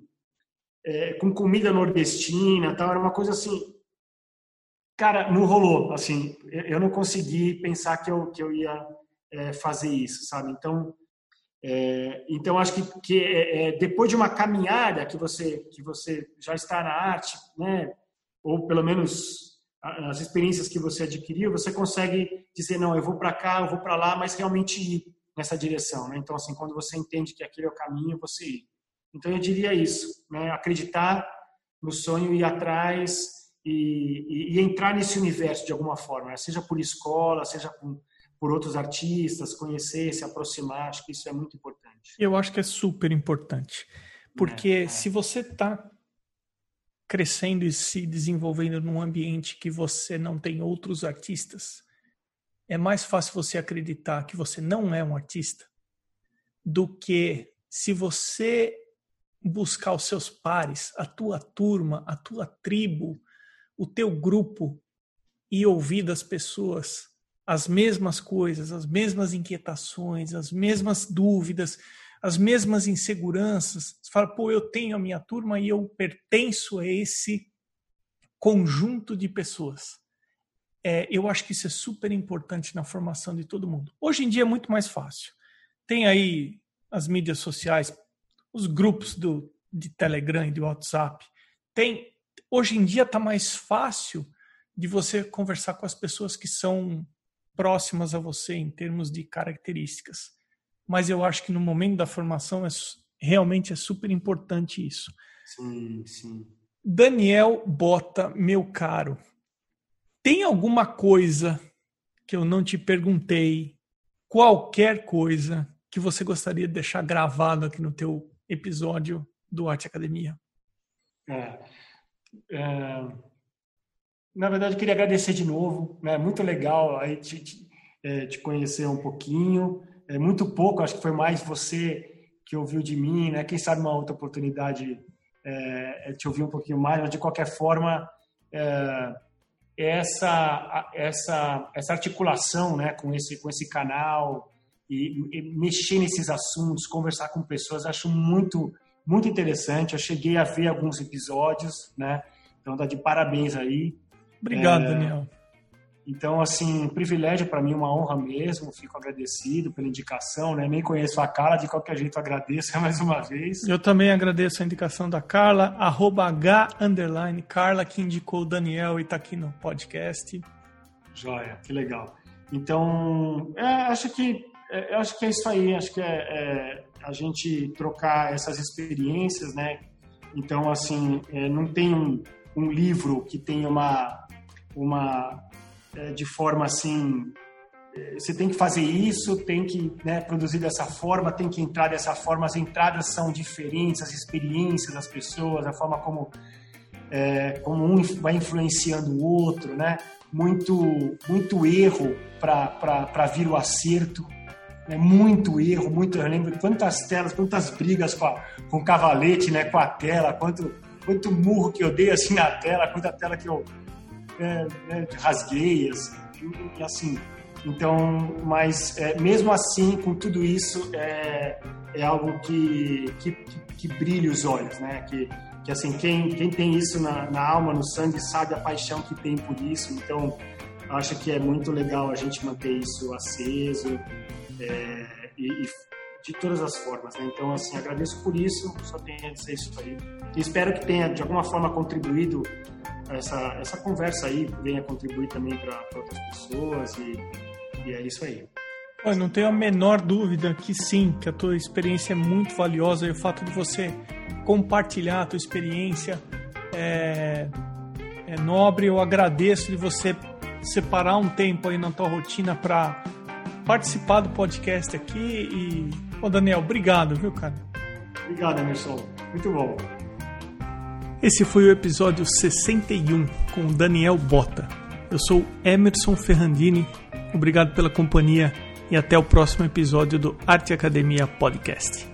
é, com comida nordestina, tal, era uma coisa assim Cara, não rolou, assim, eu não consegui pensar que eu, que eu ia é, fazer isso, sabe? Então, é, então acho que, que é, é, depois de uma caminhada que você que você já está na arte, né? Ou pelo menos as experiências que você adquiriu, você consegue dizer não, eu vou para cá, eu vou para lá, mas realmente ir nessa direção, né? Então assim, quando você entende que aquele é o caminho, você ir. Então eu diria isso, né? Acreditar no sonho e atrás e, e, e, entrar nesse universo de alguma forma, né? seja por escola, seja por, por outros artistas, conhecer, se aproximar, acho que isso é muito importante. Eu acho que é super importante, porque é, é. se você está crescendo e se desenvolvendo num ambiente que você não tem outros artistas, é mais fácil você acreditar que você não é um artista do que se você buscar os seus pares, a tua turma, a tua tribo, o teu grupo e ouvir das pessoas as mesmas coisas, as mesmas inquietações, as mesmas dúvidas, as mesmas inseguranças. Você fala, pô, eu tenho a minha turma e eu pertenço a esse conjunto de pessoas. É, eu acho que isso é super importante na formação de todo mundo. Hoje em dia é muito mais fácil. Tem aí as mídias sociais, os grupos do, de Telegram e de WhatsApp. Tem, hoje em dia está mais fácil de você conversar com as pessoas que são próximas a você em termos de características. Mas eu acho que no momento da formação é, realmente é super importante isso. Sim, sim. Daniel Bota, meu caro, tem alguma coisa que eu não te perguntei, qualquer coisa que você gostaria de deixar gravado aqui no teu episódio do Arte Academia? É, é, na verdade, queria agradecer de novo. É né? muito legal aí te, te, é, te, conhecer um pouquinho. É muito pouco, acho que foi mais você que ouviu de mim, né? Quem sabe uma outra oportunidade é, é te ouvir um pouquinho mais, mas de qualquer forma, é, essa, essa, essa articulação né, com, esse, com esse canal e, e mexer nesses assuntos, conversar com pessoas, acho muito, muito interessante. Eu cheguei a ver alguns episódios, né? Então, tá de parabéns aí. Obrigado, é, Daniel. Então, assim, privilégio para mim, uma honra mesmo. Fico agradecido pela indicação, né? Nem conheço a Carla, de qualquer jeito agradeço *laughs* mais uma vez. Eu também agradeço a indicação da Carla, arroba H underline Carla, que indicou o Daniel e está aqui no podcast. Joia, que legal. Então, é, acho que é, acho que é isso aí. Acho que é, é, a gente trocar essas experiências, né? Então, assim, é, não tem um, um livro que tenha uma uma é, de forma assim é, você tem que fazer isso, tem que né, produzir dessa forma, tem que entrar dessa forma. As entradas são diferentes, as experiências das pessoas, a forma como, é, como um vai influenciando o outro, né? Muito, muito erro para vir o acerto, né? muito erro, muito. Eu lembro quantas telas, quantas brigas com, a, com o cavalete, né? com a tela, quanto, quanto murro que eu dei assim na tela, quanta tela que eu é, é, rasguei, assim, e assim. Então, mas é, mesmo assim, com tudo isso, é, é algo que, que, que, brilha os olhos, né? Que, que assim, quem, quem tem isso na, na alma, no sangue, sabe a paixão que tem por isso. Então, acho que é muito legal a gente manter isso aceso é, e, e, de todas as formas. Né? Então, assim, agradeço por isso, só tenho a dizer isso aí. E espero que tenha, de alguma forma, contribuído essa, essa conversa aí venha contribuir também para outras pessoas e, e, é isso aí. Eu não tenho a menor dúvida que sim, que a tua experiência é muito valiosa e o fato de você compartilhar a tua experiência é, é nobre. Eu agradeço de você separar um tempo aí na tua rotina para participar do podcast aqui e, ô Daniel, obrigado, viu, cara? Obrigado, Emerson. Muito bom. Esse foi o episódio 61 com Daniel Bota. Eu sou Emerson Ferrandini, obrigado pela companhia e até o próximo episódio do Arte Academia Podcast.